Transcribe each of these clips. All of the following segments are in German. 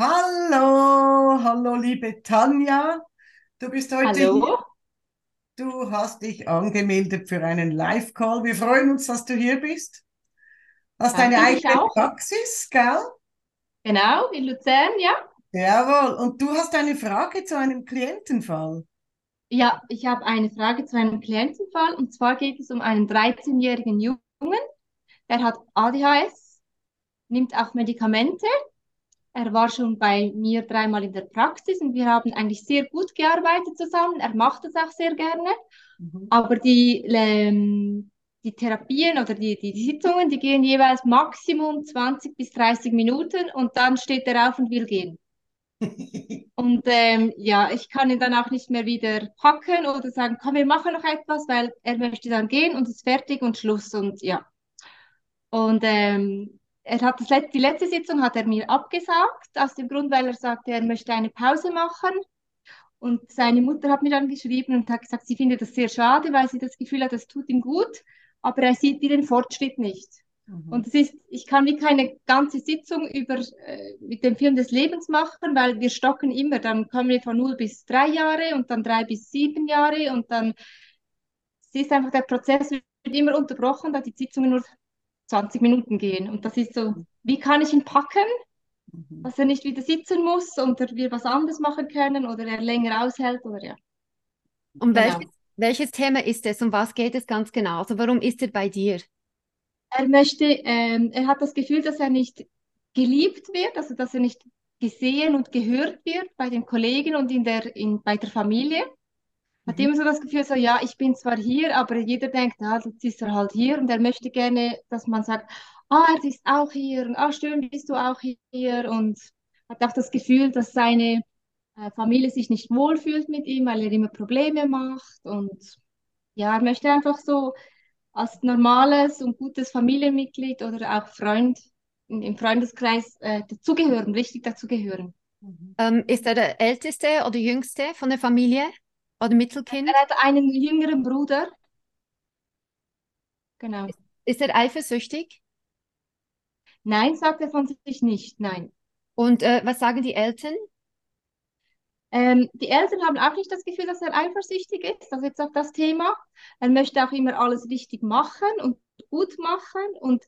Hallo, hallo liebe Tanja. Du bist heute Hallo? hier. Du hast dich angemeldet für einen Live-Call. Wir freuen uns, dass du hier bist. Hast deine eigene auch. Praxis, gell? Genau, in Luzern, ja. Jawohl. Und du hast eine Frage zu einem Klientenfall. Ja, ich habe eine Frage zu einem Klientenfall und zwar geht es um einen 13-jährigen Jungen, der hat ADHS, nimmt auch Medikamente. Er war schon bei mir dreimal in der Praxis und wir haben eigentlich sehr gut gearbeitet zusammen. Er macht das auch sehr gerne, Mhm. aber die, ähm, die Therapien oder die, die Sitzungen, die gehen jeweils Maximum 20 bis 30 Minuten und dann steht er auf und will gehen. Und ähm, ja, ich kann ihn dann auch nicht mehr wieder packen oder sagen, komm, wir machen noch etwas, weil er möchte dann gehen und ist fertig und Schluss und ja. Und ähm, er hat das let die letzte Sitzung hat er mir abgesagt, aus dem Grund, weil er sagte, er möchte eine Pause machen. Und seine Mutter hat mir dann geschrieben und hat gesagt, sie findet das sehr schade, weil sie das Gefühl hat, das tut ihm gut, aber er sieht den Fortschritt nicht. Mhm. Und es ist, ich kann wie keine ganze Sitzung über äh, mit dem Film des Lebens machen, weil wir stocken immer. Dann kommen wir von 0 bis 3 Jahre und dann 3 bis 7 Jahre und dann es ist einfach der Prozess wird immer unterbrochen, da die Sitzungen nur 20 Minuten gehen. Und das ist so, wie kann ich ihn packen, Mhm. dass er nicht wieder sitzen muss oder wir was anderes machen können oder er länger aushält oder ja, Um welches, genau. welches Thema ist es? Um was geht es ganz genau? Also warum ist er bei dir? Er möchte, ähm, er hat das Gefühl, dass er nicht geliebt wird, also dass er nicht gesehen und gehört wird bei den Kollegen und in der, in, bei der Familie. Hat Mhm. immer so das Gefühl, so, ja, ich bin zwar hier, aber jeder denkt, ah, jetzt ist er halt hier und er möchte gerne, dass man sagt, ah, er ist auch hier und ah, schön, bist du auch hier und hat auch das Gefühl, dass seine äh, Familie sich nicht wohlfühlt mit ihm, weil er immer Probleme macht und ja, er möchte einfach so als normales und gutes Familienmitglied oder auch Freund im Freundeskreis äh, dazugehören, richtig dazugehören. Mhm. Ähm, ist er der Älteste oder Jüngste von der Familie oder Mittelkind? Er hat einen jüngeren Bruder, genau. Ist er eifersüchtig? Nein, sagt er von sich nicht, nein. Und äh, was sagen die Eltern? Ähm, die Eltern haben auch nicht das Gefühl, dass er eifersüchtig ist. Das ist jetzt auch das Thema. Er möchte auch immer alles richtig machen und gut machen und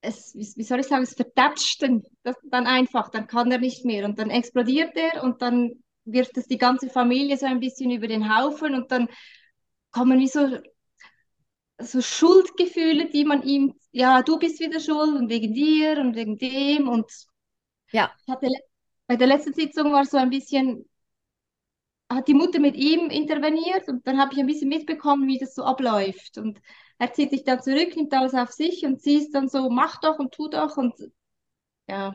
es, wie, soll ich sagen, es das, dann einfach, dann kann er nicht mehr und dann explodiert er und dann wirft es die ganze Familie so ein bisschen über den Haufen und dann kommen wie so, so Schuldgefühle, die man ihm, ja, du bist wieder schuld und wegen dir und wegen dem und Ja, hatte bei der letzten Sitzung war so ein bisschen hat die Mutter mit ihm interveniert und dann habe ich ein bisschen mitbekommen, wie das so abläuft. Und er zieht sich dann zurück, nimmt alles auf sich und sie ist dann so, mach doch und tu doch und ja.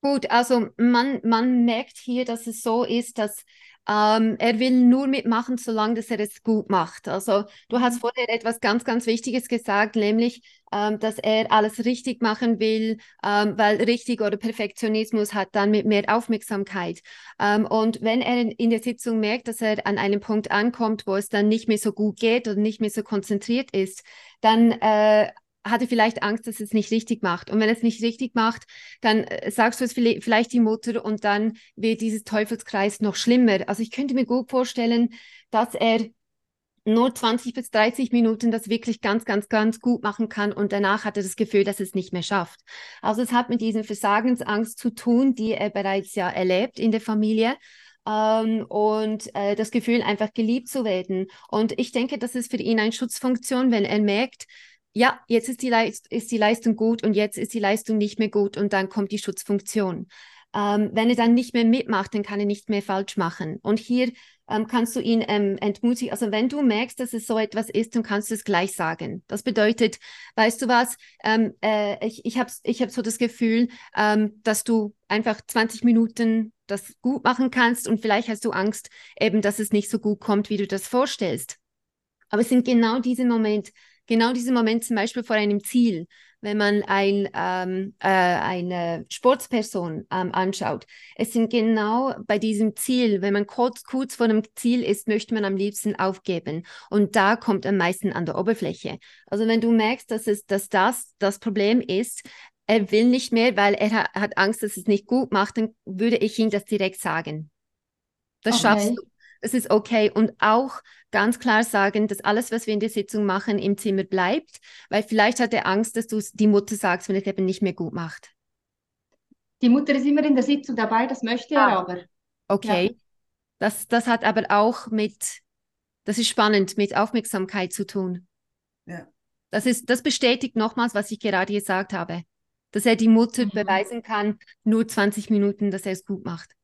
Gut. Also man, man merkt hier, dass es so ist, dass ähm, er will nur mitmachen, solange dass er es gut macht. Also du hast Mhm. vorher etwas ganz, ganz Wichtiges gesagt, nämlich, ähm, dass er alles richtig machen will, ähm, weil richtig oder Perfektionismus hat dann mit mehr Aufmerksamkeit. Ähm, und wenn er in, der Sitzung merkt, dass er an einem Punkt ankommt, wo es dann nicht mehr so gut geht oder nicht mehr so konzentriert ist, dann äh, hat er vielleicht Angst, dass es nicht richtig macht. Und wenn es nicht richtig macht, dann äh, sagst du es vielleicht, die Mutter und dann wird dieses Teufelskreis noch schlimmer. Also ich könnte mir gut vorstellen, dass er nur 20 bis 30 Minuten das wirklich ganz, ganz, ganz gut machen kann und danach hat er das Gefühl, dass es nicht mehr schafft. Also es hat mit dieser Versagensangst zu tun, die er bereits ja erlebt in der Familie. Ähm, und äh, das Gefühl, einfach geliebt zu werden. Und ich denke, das ist für ihn eine Schutzfunktion, wenn er merkt, ja, jetzt ist die, Leist ist die Leistung gut und jetzt ist die Leistung nicht mehr gut und dann kommt die Schutzfunktion. Ähm, wenn er dann nicht mehr mitmacht, dann kann er nicht mehr falsch machen. Und hier ähm, kannst du ihn ähm, entmutigen. Also wenn du merkst, dass es so etwas ist, dann kannst du es gleich sagen. Das bedeutet, weißt du was, ähm, äh, ich, ich habe ich hab so das Gefühl, ähm, dass du einfach 20 Minuten das gut machen kannst und vielleicht hast du Angst, eben, dass es nicht so gut kommt, wie du das vorstellst. Aber es sind genau diese Momente, genau diese Momente zum Beispiel vor einem Ziel, wenn man ein, ähm, äh, eine Sportsperson ähm, anschaut. Es sind genau bei diesem Ziel, wenn man kurz, kurz vor dem Ziel ist, möchte man am liebsten aufgeben. Und da kommt am meisten an der Oberfläche. Also wenn du merkst, dass, es, dass das das Problem ist, er will nicht mehr, weil er ha hat Angst, dass es nicht gut macht, dann würde ich ihm das direkt sagen. Das okay. schaffst du. Das ist okay. Und auch ganz klar sagen, dass alles, was wir in der Sitzung machen, im Zimmer bleibt, weil vielleicht hat er Angst, dass du die Mutter sagst, wenn es eben nicht mehr gut macht. Die Mutter ist immer in der Sitzung dabei, das möchte er ah. aber. Okay. Ja. Das, das hat aber auch mit, das ist spannend, mit Aufmerksamkeit zu tun. Ja. Das, ist, das bestätigt nochmals, was ich gerade gesagt habe. Dass er die Mutter mhm. beweisen kann, nur 20 Minuten, dass er es gut macht.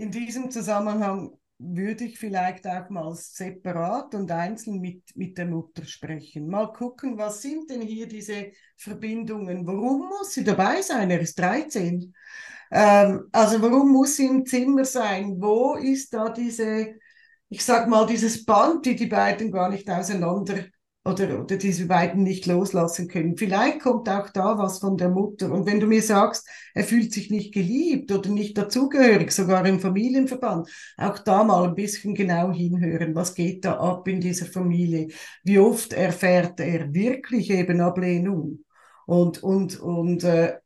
In diesem Zusammenhang würde ich vielleicht auch mal separat und einzeln mit, mit der Mutter sprechen. Mal gucken, was sind denn hier diese Verbindungen? Warum muss sie dabei sein? Er ist 13. Ähm, also warum muss sie im Zimmer sein? Wo ist da diese, ich sag mal, dieses Band, die die beiden gar nicht auseinander oder, oder diese beiden nicht loslassen können. Vielleicht kommt auch da was von der Mutter. Und wenn du mir sagst, er fühlt sich nicht geliebt oder nicht dazugehörig, sogar im Familienverband, auch da mal ein bisschen genau hinhören, was geht da ab in dieser Familie? Wie oft erfährt er wirklich eben Ablehnung? Und, und, und äh,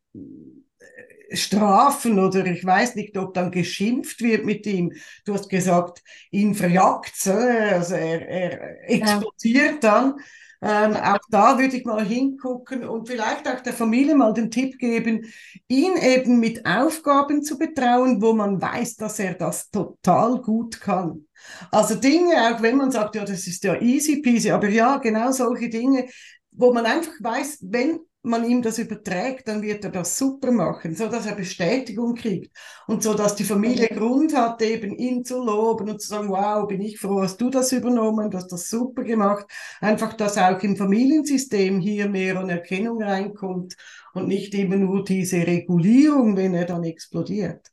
Strafen oder ich weiß nicht, ob dann geschimpft wird mit ihm. Du hast gesagt, ihn verjagt, also er, er explodiert ja. dann. Ähm, auch da würde ich mal hingucken und vielleicht auch der Familie mal den Tipp geben, ihn eben mit Aufgaben zu betrauen, wo man weiß, dass er das total gut kann. Also Dinge, auch wenn man sagt, ja, das ist ja easy peasy, aber ja, genau solche Dinge, wo man einfach weiß, wenn man ihm das überträgt, dann wird er das super machen, so dass er Bestätigung kriegt und so dass die Familie Grund hat, eben ihn zu loben und zu sagen, wow, bin ich froh, hast du das übernommen, du hast das super gemacht. Einfach, dass auch im Familiensystem hier mehr Anerkennung reinkommt und nicht eben nur diese Regulierung, wenn er dann explodiert.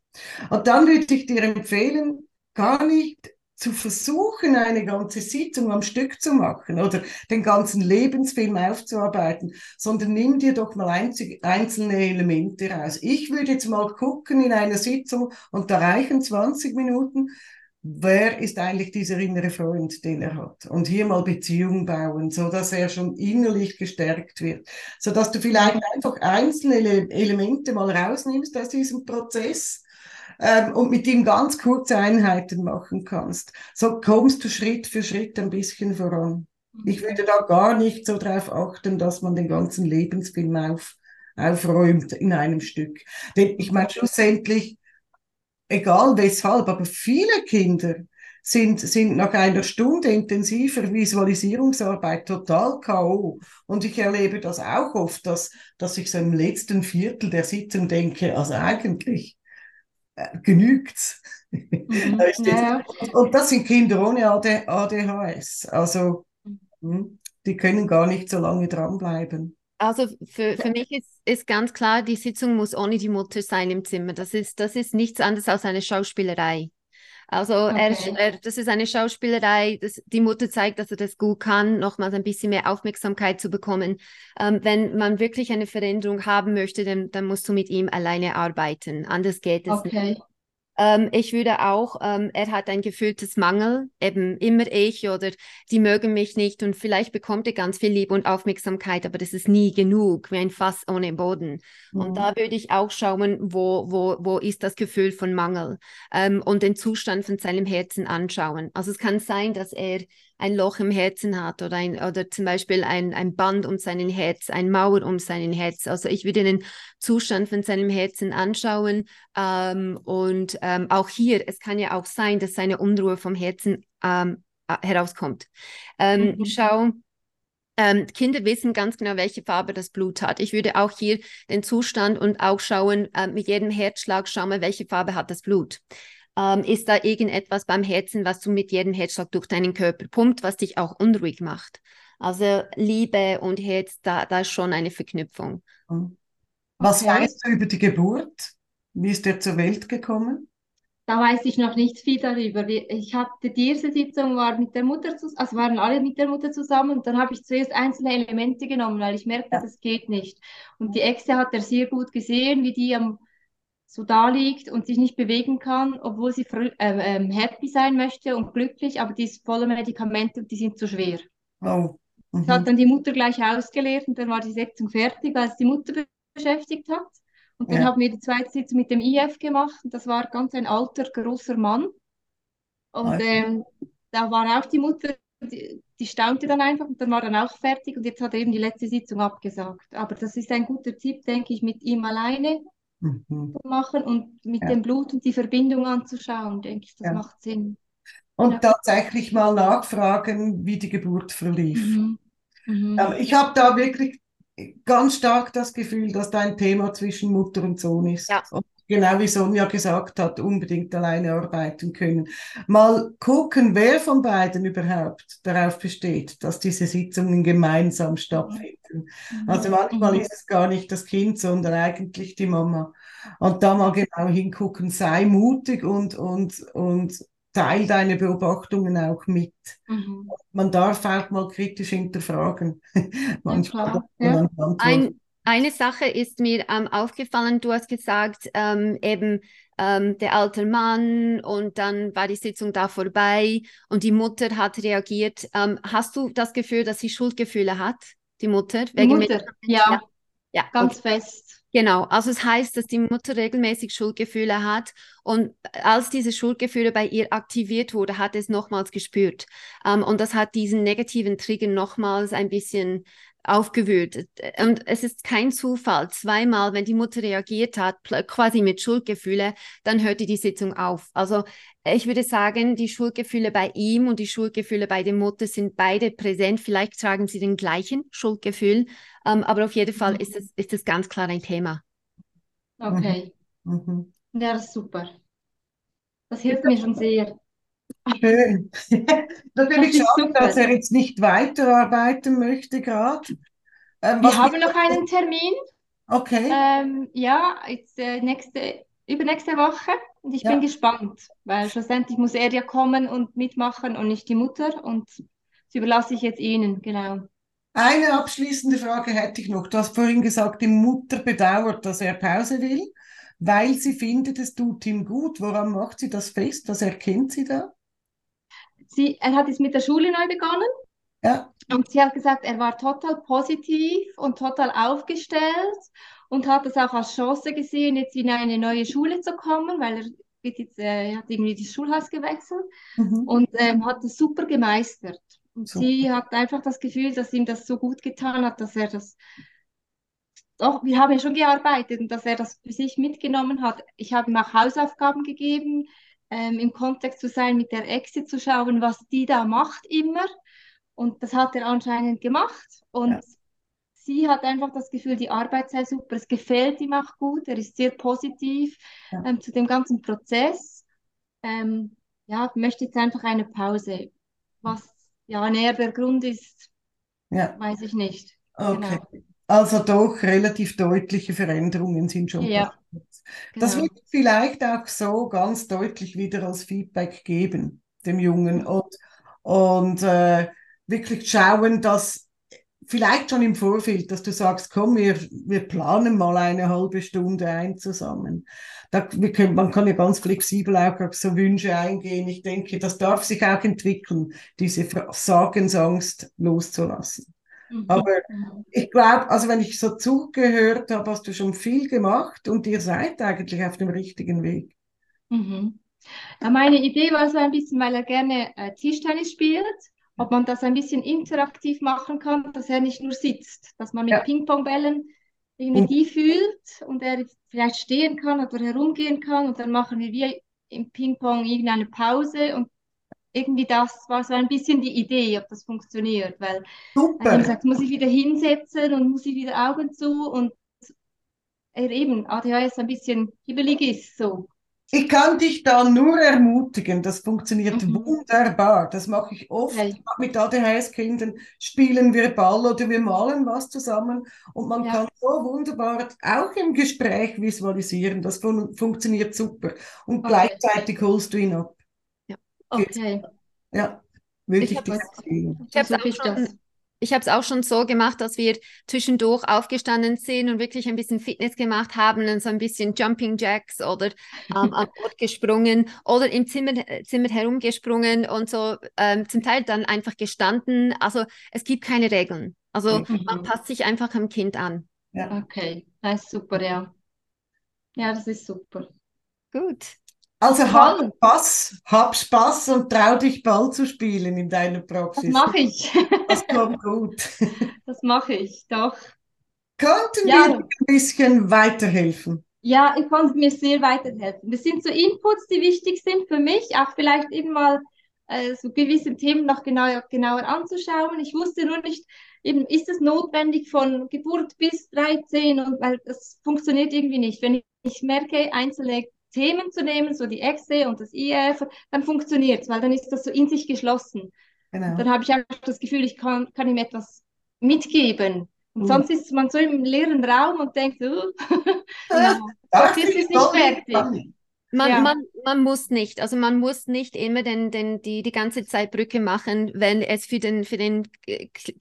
Und dann würde ich dir empfehlen, gar nicht zu versuchen, eine ganze Sitzung am Stück zu machen oder den ganzen Lebensfilm aufzuarbeiten, sondern nimm dir doch mal einzelne Elemente raus. Ich würde jetzt mal gucken in einer Sitzung und da reichen 20 Minuten, wer ist eigentlich dieser innere Freund, den er hat? Und hier mal Beziehungen bauen, so dass er schon innerlich gestärkt wird, so dass du vielleicht einfach einzelne Elemente mal rausnimmst aus diesem Prozess ähm, und mit ihm ganz kurze Einheiten machen kannst. So kommst du Schritt für Schritt ein bisschen voran. Ich würde da gar nicht so darauf achten, dass man den ganzen Lebensfilm auf, aufräumt in einem Stück. Denn ich meine, schlussendlich, egal weshalb, aber viele Kinder sind, sind nach einer Stunde intensiver Visualisierungsarbeit total K.O. Und ich erlebe das auch oft, dass, dass ich so im letzten Viertel der Sitzung denke, also eigentlich äh, genügt. Mhm. ja. Und das sind Kinder ohne AD, ADHS. Also hm, die können gar nicht so lange dranbleiben. Also für, für mich ist, ist ganz klar, die Sitzung muss ohne die Mutter sein im Zimmer. Das ist, das ist nichts anderes als eine Schauspielerei. Also okay. er, er, das ist eine Schauspielerei, das, die Mutter zeigt, dass er das gut kann, nochmals ein bisschen mehr Aufmerksamkeit zu bekommen. Ähm, wenn man wirklich eine Veränderung haben möchte, dann, dann musst du mit ihm alleine arbeiten. Anders geht es okay. nicht. Ähm, ich würde auch, ähm, er hat ein gefühltes Mangel, eben immer ich oder die mögen mich nicht und vielleicht bekommt er ganz viel Liebe und Aufmerksamkeit, aber das ist nie genug, wie ein Fass ohne Boden. Mhm. Und da würde ich auch schauen, wo, wo, wo ist das Gefühl von Mangel ähm, und den Zustand von seinem Herzen anschauen. Also es kann sein, dass er ein Loch im Herzen hat oder, ein, oder zum Beispiel ein, ein Band um seinen Herz, ein Mauer um seinen Herz. Also ich würde den Zustand von seinem Herzen anschauen ähm, und ähm, auch hier, es kann ja auch sein, dass seine Unruhe vom Herzen ähm, herauskommt. Ähm, mhm. Schau, ähm, Kinder wissen ganz genau, welche Farbe das Blut hat. Ich würde auch hier den Zustand und auch schauen, äh, mit jedem Herzschlag schauen wir, welche Farbe hat das Blut ähm, ist da irgendetwas beim Herzen, was du mit jedem Herzschlag durch deinen Körper pumpt, was dich auch unruhig macht. Also Liebe und Herz, da, da ist schon eine Verknüpfung. Was okay. weißt du über die Geburt? Wie ist er zur Welt gekommen? Da weiß ich noch nicht viel darüber. Ich hatte diese Sitzung war mit der Mutter, also waren alle mit der Mutter zusammen und dann habe ich zuerst einzelne Elemente genommen, weil ich merkte, ja. das geht nicht. Und die Echse hat er sehr gut gesehen, wie die am so da liegt und sich nicht bewegen kann, obwohl sie äh, äh, happy sein möchte und glücklich, aber die ist voller Medikamente und die sind zu schwer. Oh. Das hat dann die Mutter gleich ausgeleert und dann war die Sitzung fertig, als die Mutter beschäftigt hat. Und dann Ja. haben wir die zweite Sitzung mit dem IF gemacht das war ganz ein alter, großer Mann. Und Also. ähm, da war auch die Mutter, die, die staunte dann einfach und dann war dann auch fertig und jetzt hat er eben die letzte Sitzung abgesagt. Aber das ist ein guter Tipp, denke ich, mit ihm alleine Mhm. zu machen und mit Ja. dem Blut und die Verbindung anzuschauen, denke ich, das Ja. macht Sinn. Und Ja. tatsächlich mal nachfragen, wie die Geburt verlief. Mhm. Mhm. Ähm, ich habe da wirklich ganz stark das Gefühl, dass da ein Thema zwischen Mutter und Sohn ist. Ja. Und genau wie Sonja gesagt hat, unbedingt alleine arbeiten können. Mal gucken, wer von beiden überhaupt darauf besteht, dass diese Sitzungen gemeinsam stattfinden. Also manchmal Mhm. ist es gar nicht das Kind, sondern eigentlich die Mama. Und da mal genau hingucken, sei mutig und, und, und teil deine Beobachtungen auch mit. Mhm. Man darf auch mal kritisch hinterfragen. Manchmal man ja. eine Antwort. Ein, eine Sache ist mir ähm, aufgefallen, du hast gesagt, ähm, eben ähm, der alte Mann und dann war die Sitzung da vorbei und die Mutter hat reagiert. Ähm, hast du das Gefühl, dass sie Schuldgefühle hat, die Mutter? Die Wegen Mutter, ja, Ja, ganz okay. fest. Genau, also es heißt, dass die Mutter regelmäßig Schuldgefühle hat und als diese Schuldgefühle bei ihr aktiviert wurde, hat es nochmals gespürt. Ähm, und das hat diesen negativen Trigger nochmals ein bisschen aufgewühlt. Und es ist kein Zufall. Zweimal, wenn die Mutter reagiert hat, quasi mit Schuldgefühle, dann hörte die Sitzung auf. Also ich würde sagen, die Schuldgefühle bei ihm und die Schuldgefühle bei der Mutter sind beide präsent. Vielleicht tragen sie den gleichen Schuldgefühl, ähm, aber auf jeden Fall ist es, ist es ganz klar ein Thema. Okay. Mhm. Ja, das ist super. Das hilft mir schon sehr. Schön. Natürlich Das schade, dass er jetzt nicht weiterarbeiten möchte gerade. Ähm, Wir haben noch einen Termin, Okay. ähm, ja, jetzt äh, nächste, übernächste Woche. Und ich Ja. bin gespannt, weil schlussendlich muss er ja kommen und mitmachen und nicht die Mutter. Und das überlasse ich jetzt Ihnen, genau. Eine abschließende Frage hätte ich noch. Du hast vorhin gesagt, die Mutter bedauert, dass er Pause will, weil sie findet, es tut ihm gut. Woran macht sie das fest? Was erkennt sie da? Sie, er hat jetzt mit der Schule neu begonnen. Ja. Und sie hat gesagt, er war total positiv und total aufgestellt und hat das auch als Chance gesehen, jetzt in eine neue Schule zu kommen, weil er wird jetzt, äh, hat irgendwie das Schulhaus gewechselt Mhm. und ähm, hat das super gemeistert. Und Super. sie hat einfach das Gefühl, dass ihm das so gut getan hat, dass er das, doch, wir haben ja schon gearbeitet und dass er das für sich mitgenommen hat. Ich habe ihm auch Hausaufgaben gegeben, ähm, im Kontext zu sein, mit der Exe zu schauen, was die da macht immer. Und das hat er anscheinend gemacht. Und Ja. sie hat einfach das Gefühl, die Arbeit sei super. Es gefällt ihm auch gut. Er ist sehr positiv Ja. ähm, zu dem ganzen Prozess. Ähm, ja, möchte jetzt einfach eine Pause. Was ja näher der Grund ist, Ja, weiß ich nicht. okay. Genau. Also doch relativ deutliche Veränderungen sind schon Ja, passiert. Das genau. ich vielleicht auch so ganz deutlich wieder als Feedback geben, dem Jungen. Und, und äh, wirklich schauen, dass vielleicht schon im Vorfeld, dass du sagst, komm, wir, wir planen mal eine halbe Stunde ein zusammen. Da, wir können, man kann ja ganz flexibel auch auf so Wünsche eingehen. Ich denke, das darf sich auch entwickeln, diese Versagensangst loszulassen. Mhm. Aber Mhm. ich glaube, also wenn ich so zugehört habe, hast du schon viel gemacht und ihr seid eigentlich auf dem richtigen Weg. Mhm. Ja, meine Idee war so ein bisschen, weil er gerne äh, Tischtennis spielt, ob man das ein bisschen interaktiv machen kann, dass er nicht nur sitzt, dass man mit Ja. Ping-Pong-Bällen irgendwie Mhm. die fühlt und er vielleicht stehen kann oder herumgehen kann und dann machen wir wie im Ping-Pong irgendeine Pause und irgendwie das war so ein bisschen die Idee, ob das funktioniert, weil er Super. gesagt, muss ich wieder hinsetzen und muss ich wieder Augen zu und er eben ADHS ein bisschen hibbelig ist, so. Ich kann dich da nur ermutigen, das funktioniert Mhm. wunderbar. Das mache ich oft. Auch Mit ADHS-Kindern spielen wir Ball oder wir malen was zusammen und man Ja. kann so wunderbar auch im Gespräch visualisieren. Das fun funktioniert super. Und Okay. gleichzeitig holst du ihn ab. Okay. Ja, würde Ich habe es auch schon das. Ich habe es auch schon so gemacht, dass wir zwischendurch aufgestanden sind und wirklich ein bisschen Fitness gemacht haben und so ein bisschen Jumping Jacks oder ähm, am Ort gesprungen oder im Zimmer, Zimmer herumgesprungen und so ähm, zum Teil dann einfach gestanden. Also es gibt keine Regeln. Also mhm. man passt sich einfach am Kind an. Ja. Okay, das ist super, ja. Ja, das ist super. Gut. Also hab Spaß, hab Spaß und trau dich Ball zu spielen in deiner Praxis. Das mache ich. Das kommt gut. Das mache ich, doch. Könnten ja. wir ein bisschen weiterhelfen? Ja, ich konnte mir sehr weiterhelfen. Das sind so Inputs, die wichtig sind für mich, auch vielleicht eben mal äh, so gewisse Themen noch genauer, genauer anzuschauen. Ich wusste nur nicht, eben ist es notwendig von Geburt bis 13 und weil das funktioniert irgendwie nicht. Wenn ich, ich merke, einzelne Themen zu nehmen, so die Exe und das IF, dann funktioniert es, weil dann ist das so in sich geschlossen. Genau. Dann habe ich einfach das Gefühl, ich kann, kann ihm etwas mitgeben. Und uh. sonst ist man so im leeren Raum und denkt, uh, ja, das ist nicht fertig. Man, ja. man, man muss nicht, also man muss nicht immer den, den, die, die ganze Zeit Brücke machen, wenn es für den, für den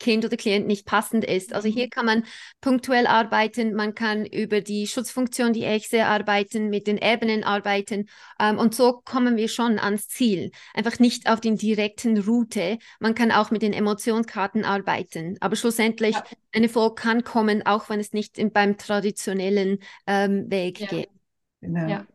Kind oder Klient nicht passend ist. Also hier mhm. kann man punktuell arbeiten, man kann über die Schutzfunktion, die Echse arbeiten, mit den Ebenen arbeiten ähm, und so kommen wir schon ans Ziel. Einfach nicht auf den direkten Route. Man kann auch mit den Emotionskarten arbeiten, aber schlussendlich ja. ein Erfolg kann kommen, auch wenn es nicht in, beim traditionellen ähm, Weg ja. geht. Genau. Ja.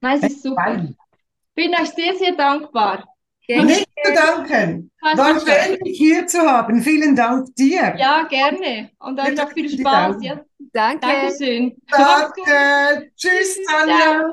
Nein, es ist super. Ich bin euch sehr, sehr dankbar. Nicht zu danken. War schön, dich hier zu haben. Vielen Dank dir. Ja, gerne. Und euch noch viel Spaß. Ja. Danke. Dankeschön. Danke. Tschüss, Tanja.